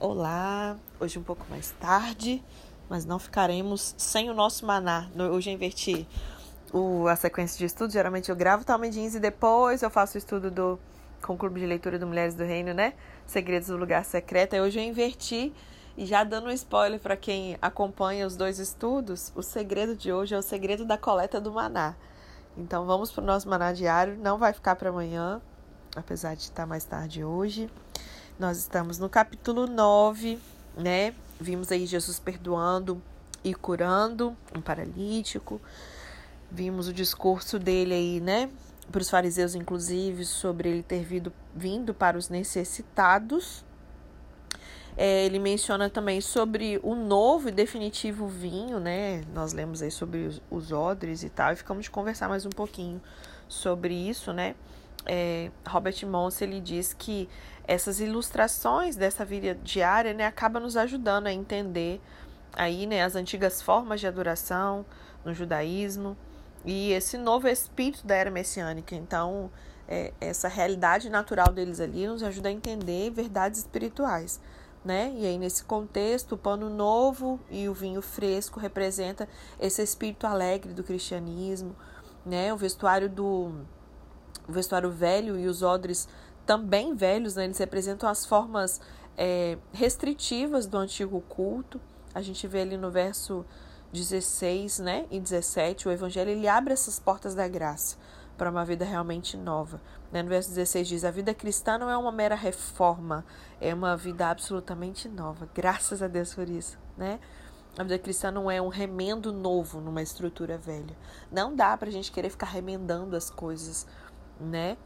Olá, hoje um pouco mais tarde, mas não ficaremos sem o nosso maná. Hoje eu inverti o, a sequência de estudos, geralmente eu gravo Talmudins e depois eu faço o estudo do, com o Clube de Leitura do Mulheres do Reino, né? Segredos do Lugar Secreto. E hoje eu inverti e já dando um spoiler para quem acompanha os dois estudos, o segredo de hoje é o segredo da coleta do maná. Então vamos para o nosso maná diário, não vai ficar para amanhã, apesar de estar mais tarde hoje. Nós estamos no capítulo 9, né? Vimos aí Jesus perdoando e curando um paralítico. Vimos o discurso dele aí, né? Para os fariseus, inclusive, sobre ele ter vindo, vindo para os necessitados. É, ele menciona também sobre o novo e definitivo vinho, né? Nós lemos aí sobre os, os odres e tal, e ficamos de conversar mais um pouquinho sobre isso, né? É, Robert Mons ele diz que essas ilustrações dessa vida diária né, acabam nos ajudando a entender aí, né, as antigas formas de adoração no judaísmo e esse novo espírito da era messiânica. Então, é, essa realidade natural deles ali nos ajuda a entender verdades espirituais. Né? E aí, nesse contexto, o pano novo e o vinho fresco representa esse espírito alegre do cristianismo, né? O vestuário do o vestuário velho e os odres também velhos, né? eles representam as formas é, restritivas do antigo culto. A gente vê ali no verso 16 né, e 17, o Evangelho ele abre essas portas da graça para uma vida realmente nova. Né? No verso 16 diz: A vida cristã não é uma mera reforma, é uma vida absolutamente nova. Graças a Deus por isso. Né? A vida cristã não é um remendo novo numa estrutura velha. Não dá para a gente querer ficar remendando as coisas né?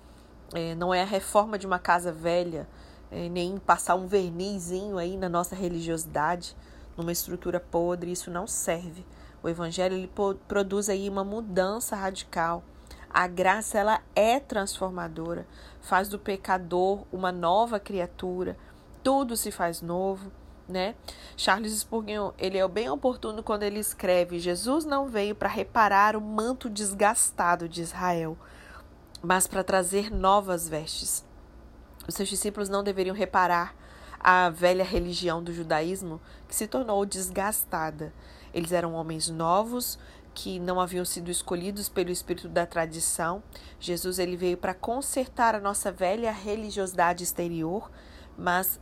É, não é a reforma de uma casa velha, é, nem passar um vernizinho aí na nossa religiosidade, numa estrutura podre, isso não serve. O evangelho ele produz aí uma mudança radical. A graça ela é transformadora, faz do pecador uma nova criatura, tudo se faz novo, né? Charles Spurgeon, ele é bem oportuno quando ele escreve: Jesus não veio para reparar o manto desgastado de Israel, mas para trazer novas vestes. Os seus discípulos não deveriam reparar a velha religião do judaísmo que se tornou desgastada. Eles eram homens novos que não haviam sido escolhidos pelo espírito da tradição. Jesus ele veio para consertar a nossa velha religiosidade exterior, mas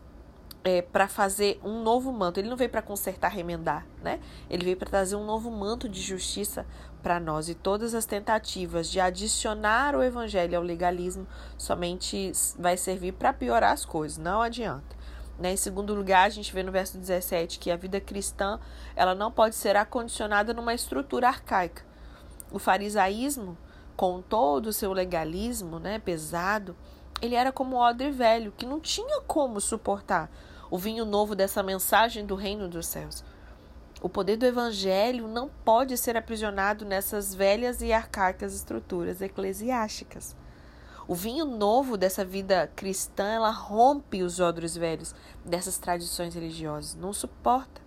é, para fazer um novo manto. Ele não veio para consertar, remendar, né? Ele veio para trazer um novo manto de justiça para nós. E todas as tentativas de adicionar o evangelho ao legalismo somente vai servir para piorar as coisas, não adianta. Né? Em segundo lugar, a gente vê no verso 17 que a vida cristã ela não pode ser acondicionada numa estrutura arcaica. O farisaísmo, com todo o seu legalismo né, pesado, ele era como um odre velho, que não tinha como suportar o vinho novo dessa mensagem do reino dos céus. O poder do evangelho não pode ser aprisionado nessas velhas e arcaicas estruturas eclesiásticas. O vinho novo dessa vida cristã, ela rompe os odres velhos dessas tradições religiosas, não suporta.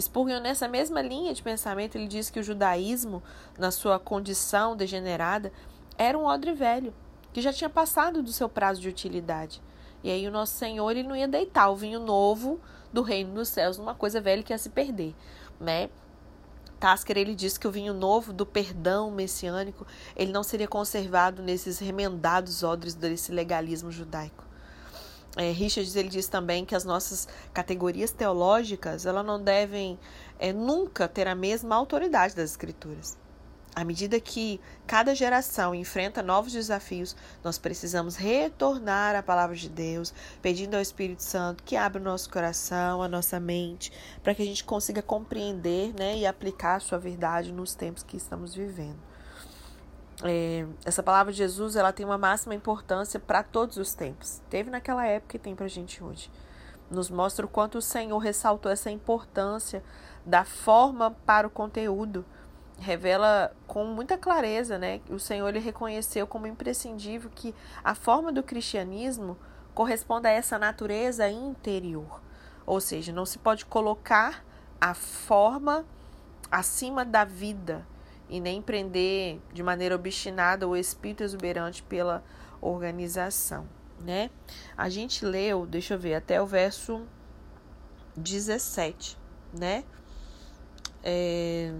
Spurgeon, nessa mesma linha de pensamento, ele diz que o judaísmo, na sua condição degenerada, era um odre velho, que já tinha passado do seu prazo de utilidade. E aí o nosso Senhor ele não ia deitar o vinho novo do reino dos céus numa coisa velha que ia se perder, né? Tasker ele diz que o vinho novo do perdão messiânico ele não seria conservado nesses remendados odres desse legalismo judaico. É, Richards ele diz também que as nossas categorias teológicas elas não devem é, nunca ter a mesma autoridade das escrituras. À medida que cada geração enfrenta novos desafios, nós precisamos retornar à palavra de Deus, pedindo ao Espírito Santo que abra o nosso coração, a nossa mente, para que a gente consiga compreender né, e aplicar a sua verdade nos tempos que estamos vivendo. É, essa palavra de Jesus ela tem uma máxima importância para todos os tempos. Teve naquela época e tem para a gente hoje. Nos mostra o quanto o Senhor ressaltou essa importância da forma para o conteúdo revela com muita clareza, né, o Senhor ele reconheceu como imprescindível que a forma do cristianismo corresponda a essa natureza interior. Ou seja, não se pode colocar a forma acima da vida e nem prender de maneira obstinada o espírito exuberante pela organização, né? A gente leu, deixa eu ver, até o verso 17, né? É,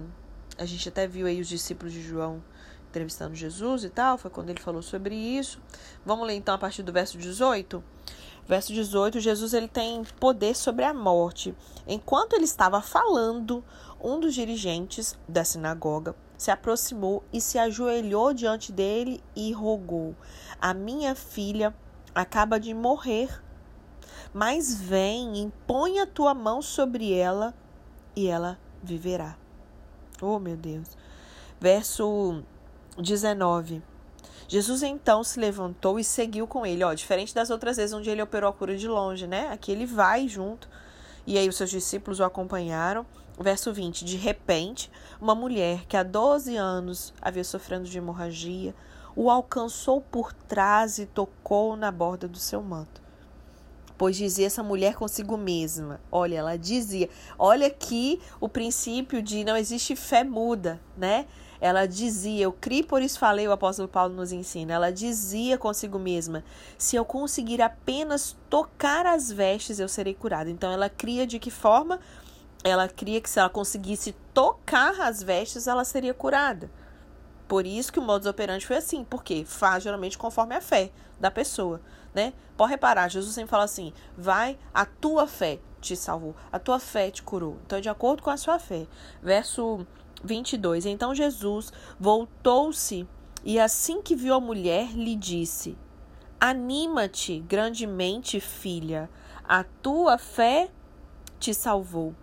a gente até viu aí os discípulos de João entrevistando Jesus e tal, foi quando ele falou sobre isso. Vamos ler então a partir do verso 18. Verso 18, Jesus ele tem poder sobre a morte. Enquanto ele estava falando, um dos dirigentes da sinagoga se aproximou e se ajoelhou diante dele e rogou: A minha filha acaba de morrer, mas vem, impõe a tua mão sobre ela e ela viverá. Oh, meu Deus. Verso 19. Jesus então se levantou e seguiu com ele. Ó, diferente das outras vezes onde ele operou a cura de longe, né? Aqui ele vai junto. E aí os seus discípulos o acompanharam. Verso 20: De repente, uma mulher que há 12 anos havia sofrendo de hemorragia o alcançou por trás e tocou na borda do seu manto. Pois dizia essa mulher consigo mesma: Olha, ela dizia, olha aqui o princípio de não existe fé muda, né? Ela dizia, eu criei, por isso falei, o apóstolo Paulo nos ensina. Ela dizia consigo mesma: se eu conseguir apenas tocar as vestes, eu serei curada. Então ela cria de que forma? Ela cria que se ela conseguisse tocar as vestes, ela seria curada. Por isso que o modus operandi foi assim, porque faz geralmente conforme a fé da pessoa, né? Pode reparar, Jesus sempre fala assim: vai, a tua fé te salvou, a tua fé te curou. Então, de acordo com a sua fé. Verso 22. Então Jesus voltou-se e, assim que viu a mulher, lhe disse: Anima-te grandemente, filha, a tua fé te salvou.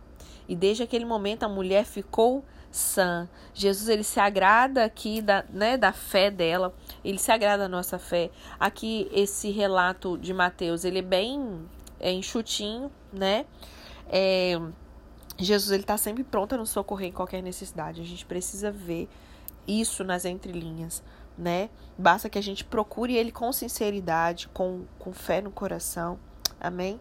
E desde aquele momento a mulher ficou sã. Jesus ele se agrada aqui da, né, da fé dela, ele se agrada da nossa fé. Aqui esse relato de Mateus, ele é bem é, enxutinho, né? É, Jesus ele está sempre pronto a nos socorrer em qualquer necessidade. A gente precisa ver isso nas entrelinhas, né? Basta que a gente procure ele com sinceridade, com, com fé no coração. Amém?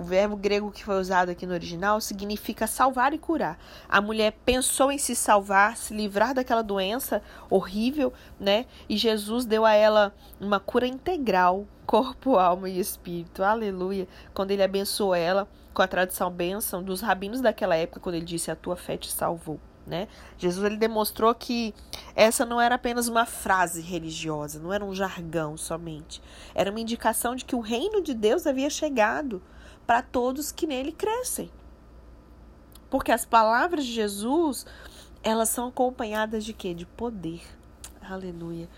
O verbo grego que foi usado aqui no original significa salvar e curar. A mulher pensou em se salvar, se livrar daquela doença horrível, né? E Jesus deu a ela uma cura integral, corpo, alma e espírito. Aleluia. Quando ele abençoou ela com a tradição bênção dos rabinos daquela época, quando ele disse: A tua fé te salvou. Né? Jesus ele demonstrou que essa não era apenas uma frase religiosa, não era um jargão somente. Era uma indicação de que o reino de Deus havia chegado para todos que nele crescem. Porque as palavras de Jesus, elas são acompanhadas de quê? De poder. Aleluia.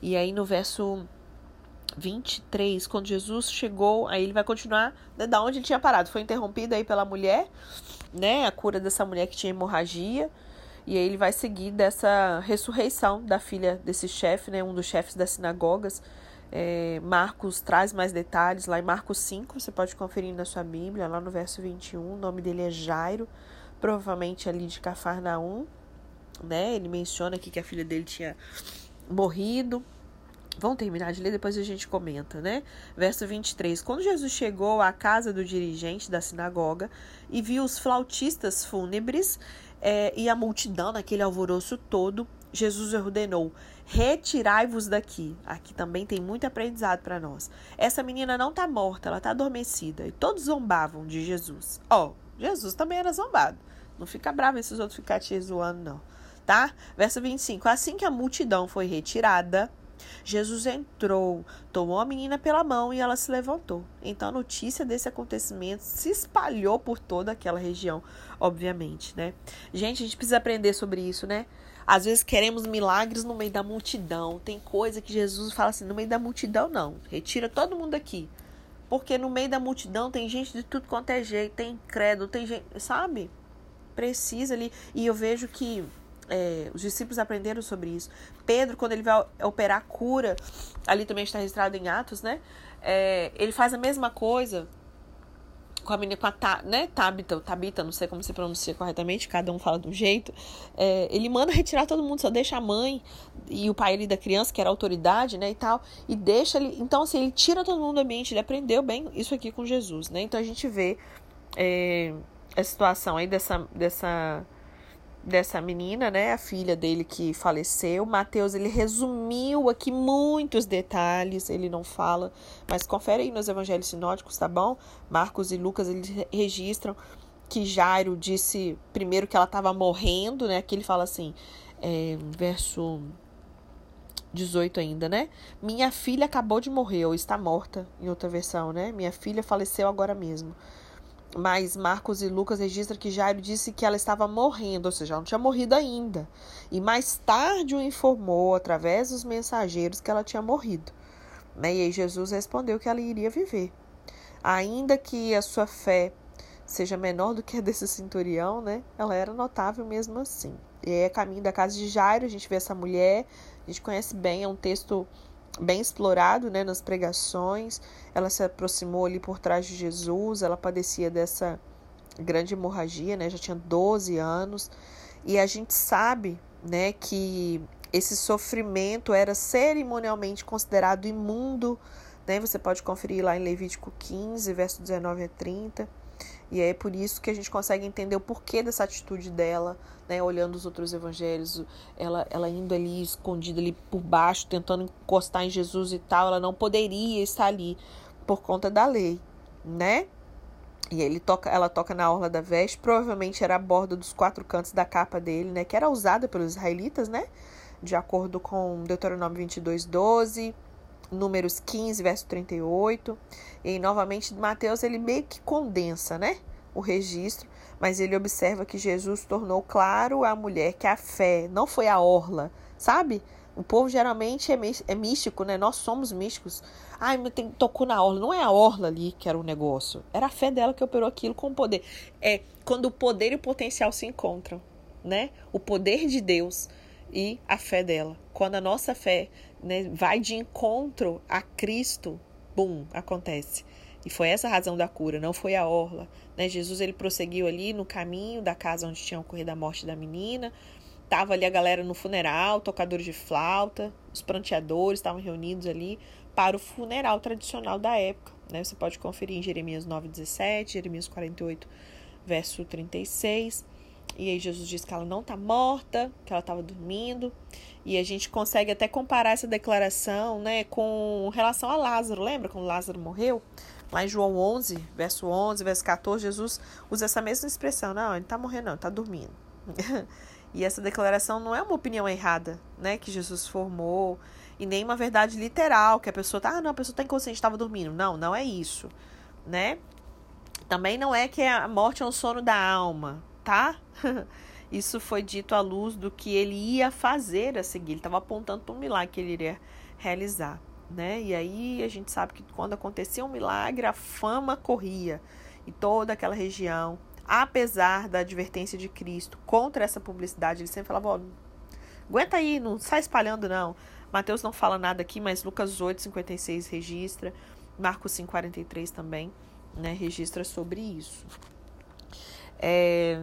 E aí no verso 23, quando Jesus chegou, aí ele vai continuar né, da onde ele tinha parado. Foi interrompido aí pela mulher, né? A cura dessa mulher que tinha hemorragia. E aí ele vai seguir dessa ressurreição da filha desse chefe, né? Um dos chefes das sinagogas. É, Marcos traz mais detalhes lá em Marcos 5, você pode conferir na sua Bíblia, lá no verso 21. O nome dele é Jairo, provavelmente ali de Cafarnaum, né? Ele menciona aqui que a filha dele tinha morrido. Vamos terminar de ler, depois a gente comenta, né? Verso 23. Quando Jesus chegou à casa do dirigente da sinagoga e viu os flautistas fúnebres é, e a multidão naquele alvoroço todo, Jesus ordenou: retirai-vos daqui. Aqui também tem muito aprendizado para nós. Essa menina não está morta, ela está adormecida. E todos zombavam de Jesus. Ó, oh, Jesus também era zombado. Não fica bravo esses outros ficarem te zoando, não. Tá? Verso 25. Assim que a multidão foi retirada, Jesus entrou, tomou a menina pela mão e ela se levantou. Então a notícia desse acontecimento se espalhou por toda aquela região, obviamente, né? Gente, a gente precisa aprender sobre isso, né? Às vezes queremos milagres no meio da multidão. Tem coisa que Jesus fala assim: no meio da multidão, não. Retira todo mundo aqui. Porque no meio da multidão tem gente de tudo quanto é jeito. Tem credo, tem gente. Sabe? Precisa ali. E eu vejo que é, os discípulos aprenderam sobre isso. Pedro, quando ele vai operar cura, ali também está registrado em Atos, né? É, ele faz a mesma coisa com a menina, com a ta, né, Tabita, Tabita, não sei como se pronuncia corretamente, cada um fala de um jeito. É, ele manda retirar todo mundo, só deixa a mãe e o pai ali da criança, que era autoridade, né, e tal, e deixa ele. Então, assim, ele tira todo mundo do ambiente, ele aprendeu bem isso aqui com Jesus, né? Então a gente vê é, a situação aí dessa. dessa dessa menina, né, a filha dele que faleceu. Mateus ele resumiu aqui muitos detalhes, ele não fala, mas confere aí nos evangelhos sinóticos, tá bom? Marcos e Lucas eles registram que Jairo disse primeiro que ela estava morrendo, né? Que ele fala assim, é, verso 18 ainda, né? Minha filha acabou de morrer, ou está morta, em outra versão, né? Minha filha faleceu agora mesmo. Mas Marcos e Lucas registram que Jairo disse que ela estava morrendo, ou seja, ela não tinha morrido ainda. E mais tarde o informou, através dos mensageiros, que ela tinha morrido. Né? E aí Jesus respondeu que ela iria viver. Ainda que a sua fé seja menor do que a desse centurião, né? Ela era notável mesmo assim. E aí, a caminho da casa de Jairo, a gente vê essa mulher, a gente conhece bem, é um texto bem explorado né, nas pregações. Ela se aproximou ali por trás de Jesus, ela padecia dessa grande hemorragia, né, já tinha 12 anos. E a gente sabe né, que esse sofrimento era cerimonialmente considerado imundo. Né? Você pode conferir lá em Levítico 15, verso 19 a 30. E é por isso que a gente consegue entender o porquê dessa atitude dela, né? Olhando os outros evangelhos, ela, ela indo ali escondida ali por baixo, tentando encostar em Jesus e tal, ela não poderia estar ali por conta da lei, né? E ele toca, ela toca na orla da veste, provavelmente era a borda dos quatro cantos da capa dele, né? Que era usada pelos israelitas, né? De acordo com Deuteronômio 22, 12 números 15, verso 38. E novamente Mateus ele meio que condensa, né, o registro, mas ele observa que Jesus tornou claro à mulher que a fé não foi a orla, sabe? O povo geralmente é, é místico, né? Nós somos místicos. Ai, mas tem, tocou na orla. Não é a orla ali que era o negócio. Era a fé dela que operou aquilo com o poder. É quando o poder e o potencial se encontram, né? O poder de Deus e a fé dela. Quando a nossa fé né, vai de encontro a Cristo, bum, acontece. E foi essa a razão da cura, não foi a orla. Né? Jesus ele prosseguiu ali no caminho da casa onde tinha ocorrido a morte da menina. Tava ali a galera no funeral, tocadores de flauta, os pranteadores estavam reunidos ali para o funeral tradicional da época. Né? Você pode conferir em Jeremias 9,17, Jeremias 48, verso 36. E aí Jesus diz que ela não está morta, que ela estava dormindo. E a gente consegue até comparar essa declaração né, com relação a Lázaro. Lembra quando Lázaro morreu? Lá em João 11, verso 11, verso 14, Jesus usa essa mesma expressão. Não, ele não está morrendo, não, está dormindo. e essa declaração não é uma opinião errada né, que Jesus formou, e nem uma verdade literal, que a pessoa está, ah, não, a pessoa está inconsciente, estava dormindo. Não, não é isso. Né? Também não é que a morte é um sono da alma, tá? Isso foi dito à luz do que ele ia fazer a seguir. Ele estava apontando para um milagre que ele iria realizar, né? E aí a gente sabe que quando acontecia um milagre, a fama corria e toda aquela região, apesar da advertência de Cristo contra essa publicidade, ele sempre falava: ó, aguenta aí, não sai espalhando não. Mateus não fala nada aqui, mas Lucas 8:56 registra, Marcos 5:43 também, né, registra sobre isso. É...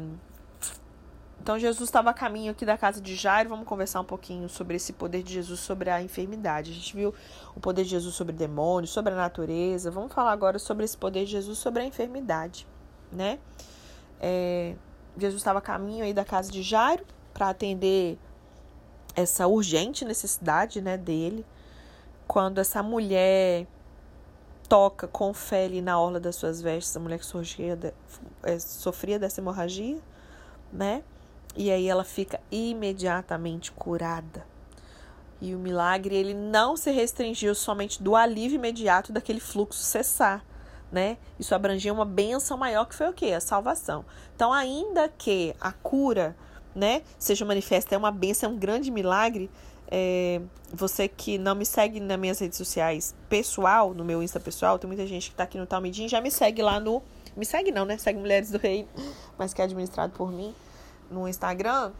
Então Jesus estava a caminho aqui da casa de Jairo. Vamos conversar um pouquinho sobre esse poder de Jesus sobre a enfermidade. A gente viu o poder de Jesus sobre demônios, sobre a natureza. Vamos falar agora sobre esse poder de Jesus sobre a enfermidade, né? É... Jesus estava a caminho aí da casa de Jairo para atender essa urgente necessidade, né, dele. Quando essa mulher toca com fé ali na orla das suas vestes, a mulher que sofria, é, sofria dessa hemorragia, né? E aí ela fica imediatamente curada. E o milagre ele não se restringiu somente do alívio imediato daquele fluxo cessar, né? Isso abrangia uma benção maior que foi o quê? A salvação. Então, ainda que a cura, né, seja manifesta é uma benção, é um grande milagre, é, você que não me segue nas minhas redes sociais pessoal, no meu Insta pessoal, tem muita gente que tá aqui no Talmidim, já me segue lá no. Me segue não, né? Segue Mulheres do Rei, mas que é administrado por mim no Instagram.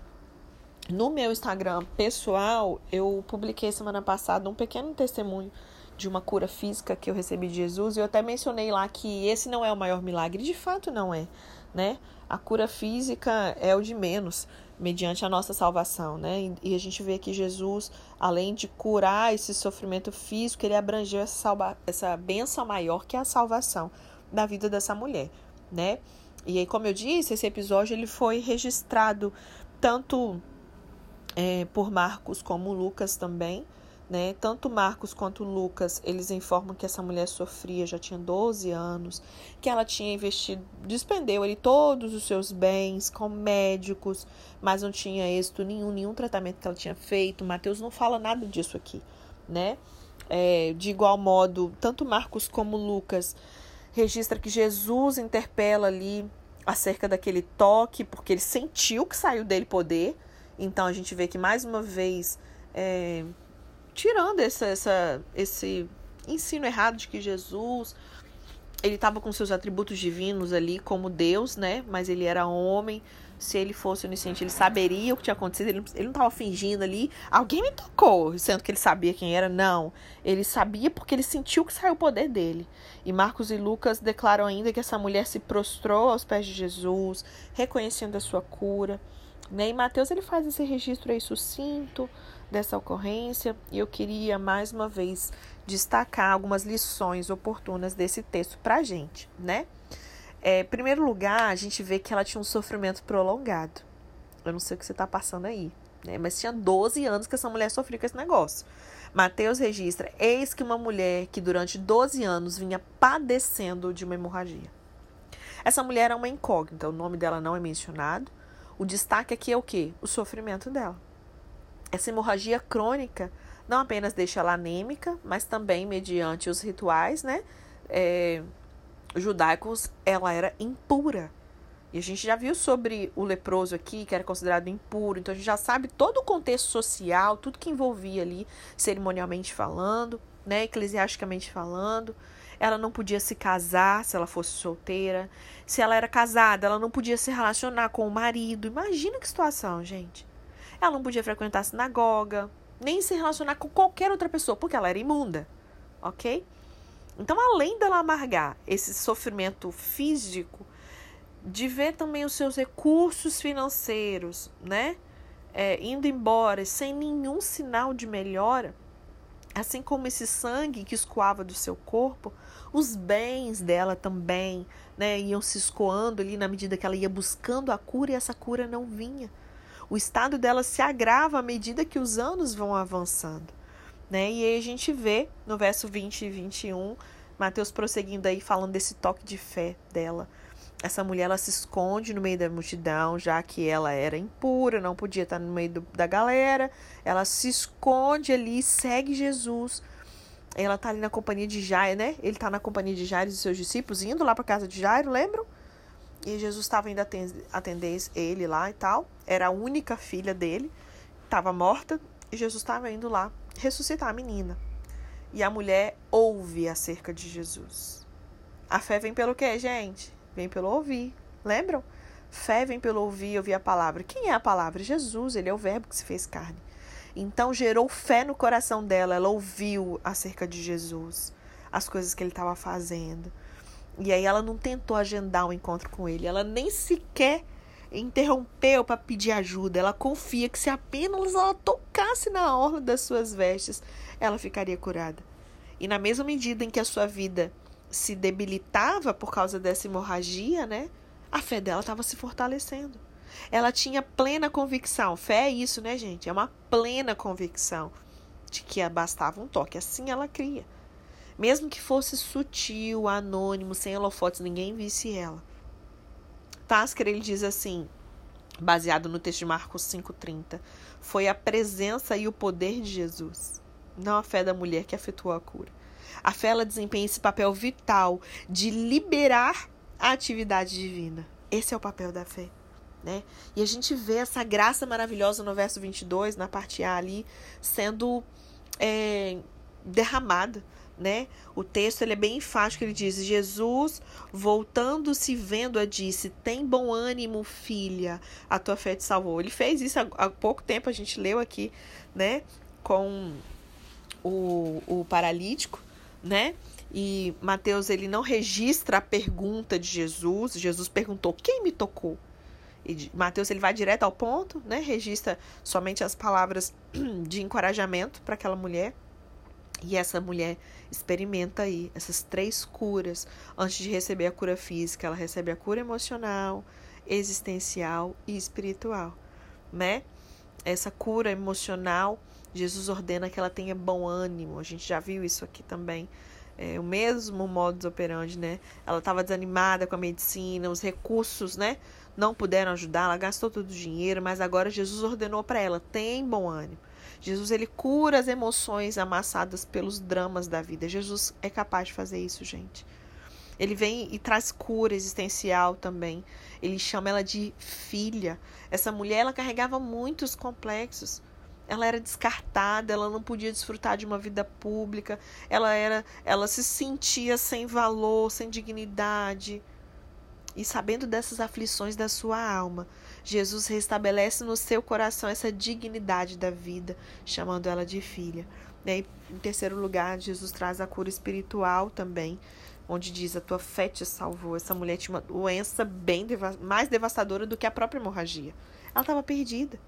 No meu Instagram pessoal, eu publiquei semana passada um pequeno testemunho de uma cura física que eu recebi de Jesus e eu até mencionei lá que esse não é o maior milagre, de fato não é, né? A cura física é o de menos mediante a nossa salvação, né? E a gente vê que Jesus, além de curar esse sofrimento físico, ele abrangeu essa, salva essa benção maior que é a salvação da vida dessa mulher, né? E aí, como eu disse, esse episódio ele foi registrado tanto é, por Marcos como Lucas também, né? Tanto Marcos quanto Lucas, eles informam que essa mulher sofria, já tinha 12 anos, que ela tinha investido, despendeu ali todos os seus bens com médicos, mas não tinha êxito nenhum, nenhum tratamento que ela tinha feito. Mateus não fala nada disso aqui, né? É, de igual modo, tanto Marcos como Lucas registra que Jesus interpela ali acerca daquele toque, porque ele sentiu que saiu dele poder. Então a gente vê que mais uma vez é, tirando essa, essa, esse ensino errado de que Jesus ele estava com seus atributos divinos ali como Deus, né? Mas ele era homem. Se ele fosse onisciente, ele saberia o que tinha acontecido. Ele, ele não estava fingindo ali. Alguém me tocou, sendo que ele sabia quem era. Não. Ele sabia porque ele sentiu que saiu o poder dele. E Marcos e Lucas declaram ainda que essa mulher se prostrou aos pés de Jesus, reconhecendo a sua cura. Né? E Mateus ele faz esse registro aí sucinto, dessa ocorrência e eu queria mais uma vez destacar algumas lições oportunas desse texto para a gente, né? É, em primeiro lugar, a gente vê que ela tinha um sofrimento prolongado. Eu não sei o que você está passando aí, né? Mas tinha 12 anos que essa mulher sofria com esse negócio. Mateus registra: Eis que uma mulher que durante 12 anos vinha padecendo de uma hemorragia. Essa mulher era uma incógnita, o nome dela não é mencionado. O destaque aqui é o que? O sofrimento dela. Essa hemorragia crônica não apenas deixa ela anêmica, mas também, mediante os rituais né, é, judaicos, ela era impura. E a gente já viu sobre o leproso aqui, que era considerado impuro, então a gente já sabe todo o contexto social, tudo que envolvia ali, cerimonialmente falando, né, eclesiasticamente falando. Ela não podia se casar se ela fosse solteira. Se ela era casada, ela não podia se relacionar com o marido. Imagina que situação, gente. Ela não podia frequentar a sinagoga, nem se relacionar com qualquer outra pessoa, porque ela era imunda, ok? Então, além dela amargar esse sofrimento físico, de ver também os seus recursos financeiros, né? É, indo embora sem nenhum sinal de melhora, assim como esse sangue que escoava do seu corpo, os bens dela também, né, iam se escoando ali na medida que ela ia buscando a cura e essa cura não vinha o estado dela se agrava à medida que os anos vão avançando. Né? E aí a gente vê no verso 20 e 21, Mateus prosseguindo aí, falando desse toque de fé dela. Essa mulher ela se esconde no meio da multidão, já que ela era impura, não podia estar no meio do, da galera. Ela se esconde ali, segue Jesus. Ela está ali na companhia de Jairo, né? Ele está na companhia de Jairo e seus discípulos, indo lá para casa de Jairo, lembram? E Jesus estava indo atender ele lá e tal. Era a única filha dele, estava morta, e Jesus estava indo lá ressuscitar a menina. E a mulher ouve acerca de Jesus. A fé vem pelo quê, gente? Vem pelo ouvir. Lembram? Fé vem pelo ouvir, ouvir a palavra. Quem é a palavra? Jesus, ele é o verbo que se fez carne. Então gerou fé no coração dela, ela ouviu acerca de Jesus, as coisas que ele estava fazendo. E aí ela não tentou agendar um encontro com ele, ela nem sequer interrompeu para pedir ajuda. Ela confia que se apenas ela tocasse na orla das suas vestes, ela ficaria curada. E na mesma medida em que a sua vida se debilitava por causa dessa hemorragia, né? A fé dela estava se fortalecendo. Ela tinha plena convicção. Fé é isso, né, gente? É uma plena convicção de que bastava um toque. Assim ela cria. Mesmo que fosse sutil, anônimo, sem holofotes, ninguém visse ela. Tasker ele diz assim, baseado no texto de Marcos 5:30, foi a presença e o poder de Jesus, não a fé da mulher que afetou a cura. A fé ela desempenha esse papel vital de liberar a atividade divina. Esse é o papel da fé. Né? E a gente vê essa graça maravilhosa no verso 22, na parte A ali, sendo é, derramada né? O texto ele é bem enfático, ele diz: Jesus, voltando-se vendo-a, disse: Tem bom ânimo, filha, a tua fé te salvou. Ele fez isso há, há pouco tempo, a gente leu aqui, né? Com o, o paralítico, né? E Mateus ele não registra a pergunta de Jesus. Jesus perguntou: Quem me tocou? E Mateus ele vai direto ao ponto, né? Registra somente as palavras de encorajamento para aquela mulher. E essa mulher experimenta aí essas três curas antes de receber a cura física. Ela recebe a cura emocional, existencial e espiritual, né? Essa cura emocional Jesus ordena que ela tenha bom ânimo. A gente já viu isso aqui também. É, o mesmo modus operandi, né? Ela estava desanimada com a medicina, os recursos, né? Não puderam ajudar, ela gastou todo o dinheiro, mas agora Jesus ordenou para ela: tem bom ânimo. Jesus ele cura as emoções amassadas pelos dramas da vida. Jesus é capaz de fazer isso, gente. Ele vem e traz cura existencial também. Ele chama ela de filha. Essa mulher ela carregava muitos complexos. Ela era descartada, ela não podia desfrutar de uma vida pública. Ela era, ela se sentia sem valor, sem dignidade. E sabendo dessas aflições da sua alma, Jesus restabelece no seu coração essa dignidade da vida, chamando ela de filha. E em terceiro lugar, Jesus traz a cura espiritual também, onde diz: A tua fé te salvou. Essa mulher tinha uma doença bem mais devastadora do que a própria hemorragia. Ela estava perdida.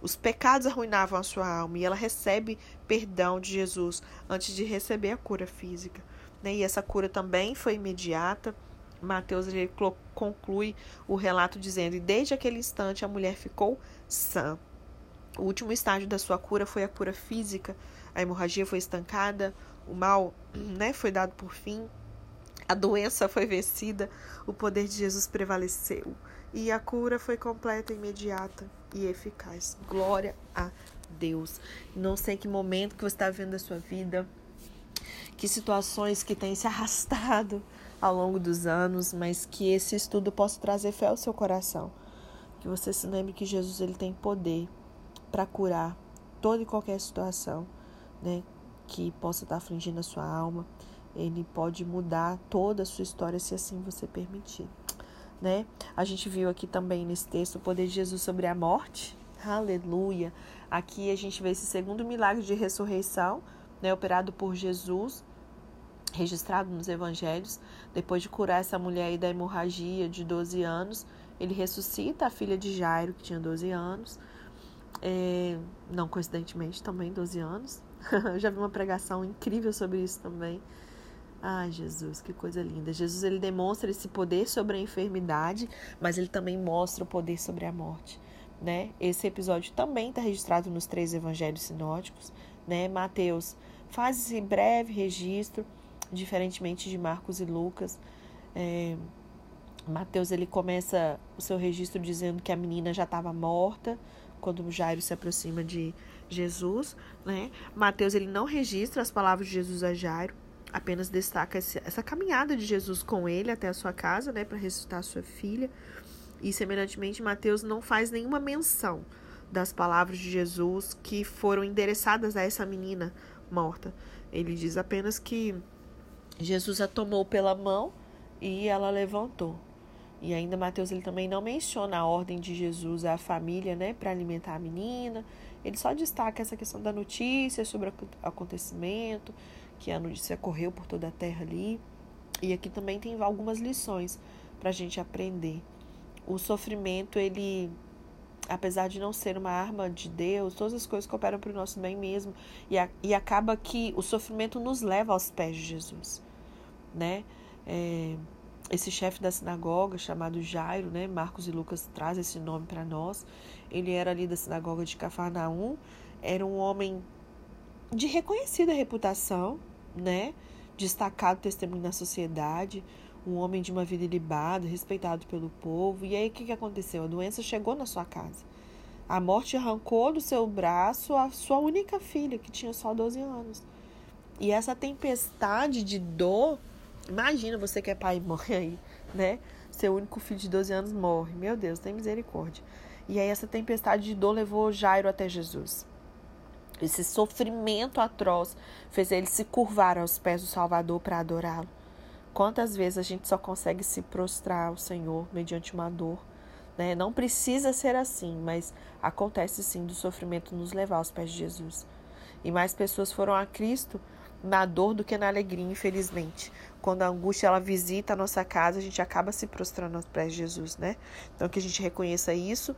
Os pecados arruinavam a sua alma e ela recebe perdão de Jesus antes de receber a cura física. E essa cura também foi imediata. Mateus ele conclui o relato dizendo: E desde aquele instante a mulher ficou sã. O último estágio da sua cura foi a cura física. A hemorragia foi estancada, o mal né, foi dado por fim, a doença foi vencida, o poder de Jesus prevaleceu e a cura foi completa, imediata e eficaz. Glória a Deus. Não sei que momento que você está vendo da sua vida, que situações que têm se arrastado ao longo dos anos, mas que esse estudo possa trazer fé ao seu coração. Que você se lembre que Jesus ele tem poder para curar toda e qualquer situação, né, que possa estar afligindo a sua alma ele pode mudar toda a sua história se assim você permitir. Né? A gente viu aqui também nesse texto o poder de Jesus sobre a morte. Aleluia. Aqui a gente vê esse segundo milagre de ressurreição, né, operado por Jesus, registrado nos evangelhos. Depois de curar essa mulher aí da hemorragia de 12 anos, ele ressuscita a filha de Jairo, que tinha 12 anos. É, não coincidentemente, também 12 anos. Eu já vi uma pregação incrível sobre isso também. Ai, Jesus, que coisa linda. Jesus ele demonstra esse poder sobre a enfermidade, mas ele também mostra o poder sobre a morte, né? Esse episódio também está registrado nos três evangelhos sinóticos, né? Mateus faz esse breve registro, diferentemente de Marcos e Lucas. É, Mateus ele começa o seu registro dizendo que a menina já estava morta quando Jairo se aproxima de Jesus, né? Mateus ele não registra as palavras de Jesus a Jairo, apenas destaca essa caminhada de Jesus com ele até a sua casa, né, para ressuscitar sua filha. E semelhantemente, Mateus não faz nenhuma menção das palavras de Jesus que foram endereçadas a essa menina morta. Ele diz apenas que Jesus a tomou pela mão e ela levantou. E ainda Mateus ele também não menciona a ordem de Jesus à família, né, para alimentar a menina. Ele só destaca essa questão da notícia sobre o acontecimento, que a notícia correu por toda a terra ali. E aqui também tem algumas lições para a gente aprender. O sofrimento, ele, apesar de não ser uma arma de Deus, todas as coisas cooperam para o nosso bem mesmo. E, a, e acaba que o sofrimento nos leva aos pés de Jesus, né? É, esse chefe da sinagoga chamado Jairo, né? Marcos e Lucas traz esse nome para nós. Ele era ali da sinagoga de Cafarnaum, era um homem de reconhecida reputação, né? Destacado testemunho na sociedade, um homem de uma vida ilibada, respeitado pelo povo. E aí o que, que aconteceu? A doença chegou na sua casa. A morte arrancou do seu braço a sua única filha, que tinha só 12 anos. E essa tempestade de dor, imagina você que é pai e mãe aí, né? Seu único filho de 12 anos morre. Meu Deus, tem misericórdia. E aí essa tempestade de dor levou Jairo até Jesus. Esse sofrimento atroz fez ele se curvar aos pés do Salvador para adorá-lo. Quantas vezes a gente só consegue se prostrar ao Senhor mediante uma dor? Né? Não precisa ser assim, mas acontece sim do sofrimento nos levar aos pés de Jesus. E mais pessoas foram a Cristo na dor do que na alegria, infelizmente. Quando a angústia ela visita a nossa casa, a gente acaba se prostrando aos pés de Jesus, né? Então que a gente reconheça isso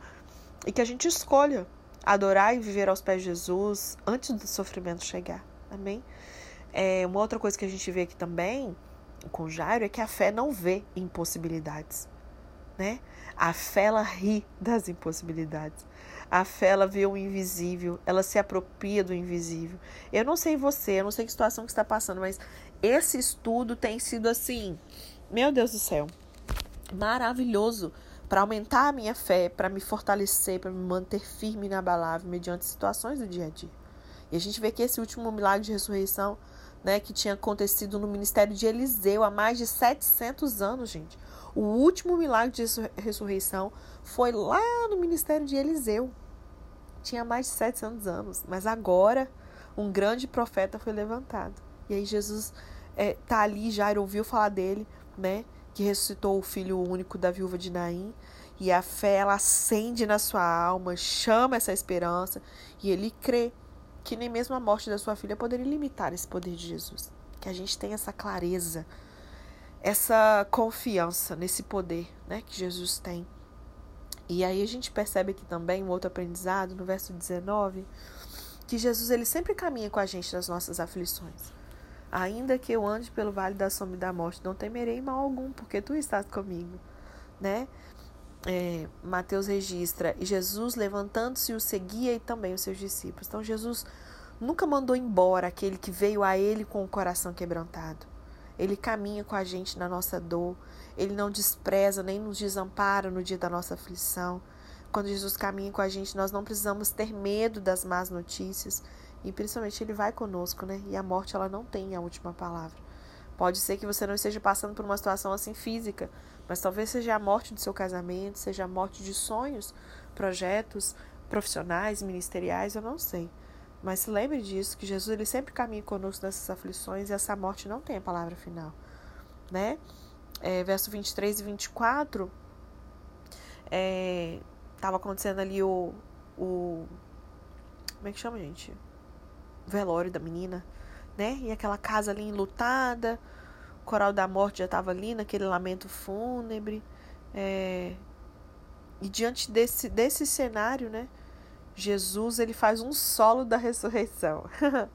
e que a gente escolha adorar e viver aos pés de Jesus antes do sofrimento chegar. Amém? É, uma outra coisa que a gente vê aqui também com Jairo é que a fé não vê impossibilidades. né? A fé ela ri das impossibilidades. A fé ela vê o invisível, ela se apropria do invisível. Eu não sei você, eu não sei que situação que está passando, mas esse estudo tem sido assim, meu Deus do céu, maravilhoso para aumentar a minha fé, para me fortalecer, para me manter firme e inabalável mediante situações do dia a dia. E a gente vê que esse último milagre de ressurreição, né, que tinha acontecido no ministério de Eliseu há mais de 700 anos, gente. O último milagre de ressurreição foi lá no ministério de Eliseu. Tinha mais de 700 anos, mas agora um grande profeta foi levantado. E aí Jesus é, tá ali, Jairo ouviu falar dele, né? Que ressuscitou o filho único da viúva de Naim. E a fé, ela acende na sua alma, chama essa esperança. E ele crê que nem mesmo a morte da sua filha poderia limitar esse poder de Jesus. Que a gente tenha essa clareza, essa confiança nesse poder né, que Jesus tem. E aí a gente percebe aqui também um outro aprendizado no verso 19, que Jesus ele sempre caminha com a gente nas nossas aflições. Ainda que eu ande pelo vale da sombra e da morte, não temerei mal algum, porque tu estás comigo, né? É, Mateus registra, e Jesus levantando-se o seguia e também os seus discípulos. Então Jesus nunca mandou embora aquele que veio a ele com o coração quebrantado. Ele caminha com a gente na nossa dor, ele não despreza nem nos desampara no dia da nossa aflição. Quando Jesus caminha com a gente, nós não precisamos ter medo das más notícias, e principalmente ele vai conosco, né? E a morte ela não tem a última palavra. Pode ser que você não esteja passando por uma situação assim física, mas talvez seja a morte do seu casamento, seja a morte de sonhos, projetos profissionais, ministeriais, eu não sei. Mas se lembre disso, que Jesus ele sempre caminha conosco nessas aflições e essa morte não tem a palavra final, né? É, verso 23 e 24, é, tava acontecendo ali o, o como é que chama, gente? velório da menina, né? E aquela casa ali enlutada, o coral da morte já estava ali naquele lamento fúnebre. É... E diante desse, desse cenário, né? Jesus ele faz um solo da ressurreição.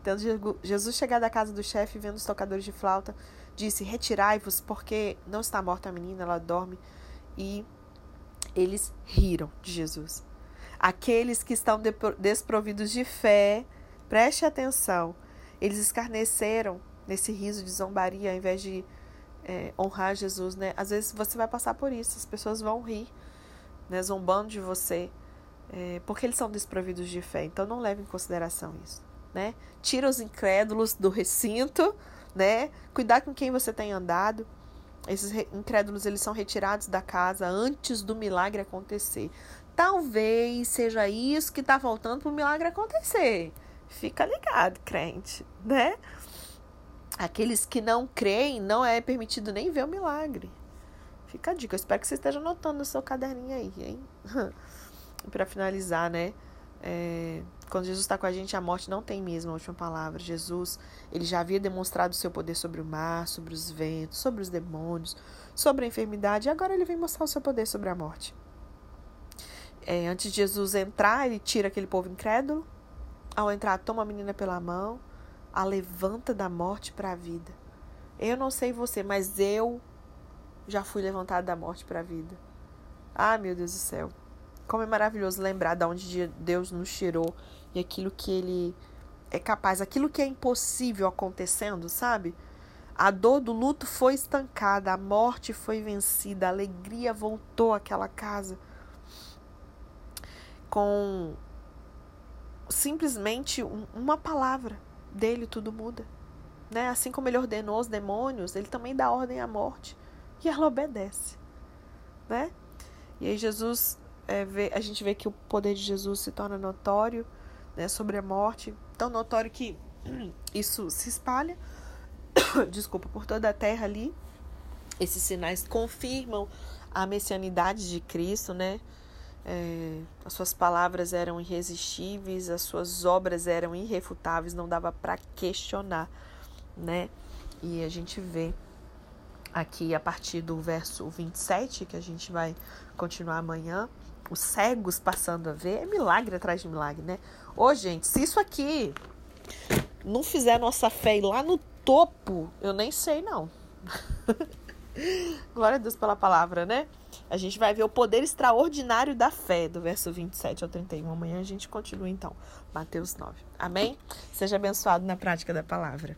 então, Jesus chegar da casa do chefe, vendo os tocadores de flauta, disse: Retirai-vos, porque não está morta a menina, ela dorme. E eles riram de Jesus. Aqueles que estão desprovidos de fé Preste atenção. Eles escarneceram nesse riso de zombaria ao invés de é, honrar Jesus, né? Às vezes você vai passar por isso, as pessoas vão rir, né? Zombando de você, é, porque eles são desprovidos de fé. Então não leve em consideração isso, né? Tira os incrédulos do recinto, né? Cuidar com quem você tem andado. Esses incrédulos eles são retirados da casa antes do milagre acontecer. Talvez seja isso que está faltando para o milagre acontecer. Fica ligado, crente, né? Aqueles que não creem, não é permitido nem ver o milagre. Fica a dica. Eu espero que você esteja anotando no seu caderninho aí, hein? para finalizar, né? É, quando Jesus está com a gente, a morte não tem mesmo a última palavra. Jesus, ele já havia demonstrado o seu poder sobre o mar, sobre os ventos, sobre os demônios, sobre a enfermidade, e agora ele vem mostrar o seu poder sobre a morte. É, antes de Jesus entrar, ele tira aquele povo incrédulo, ao entrar, toma a menina pela mão, a levanta da morte para a vida. Eu não sei você, mas eu já fui levantada da morte para a vida. Ah, meu Deus do céu. Como é maravilhoso lembrar de onde Deus nos tirou e aquilo que Ele é capaz, aquilo que é impossível acontecendo, sabe? A dor do luto foi estancada, a morte foi vencida, a alegria voltou àquela casa. Com simplesmente uma palavra dele tudo muda. Né? Assim como ele ordenou os demônios, ele também dá ordem à morte e ela obedece. Né? E aí Jesus é, vê, a gente vê que o poder de Jesus se torna notório né, sobre a morte, tão notório que isso se espalha, desculpa, por toda a terra ali. Esses sinais confirmam a messianidade de Cristo, né? É, as suas palavras eram irresistíveis, as suas obras eram irrefutáveis, não dava para questionar, né? E a gente vê aqui a partir do verso 27, que a gente vai continuar amanhã, os cegos passando a ver, é milagre atrás de milagre, né? Ô, gente, se isso aqui não fizer nossa fé ir lá no topo, eu nem sei não. Glória a Deus pela palavra, né? A gente vai ver o poder extraordinário da fé, do verso 27 ao 31. Amanhã a gente continua então. Mateus 9. Amém? Seja abençoado na prática da palavra.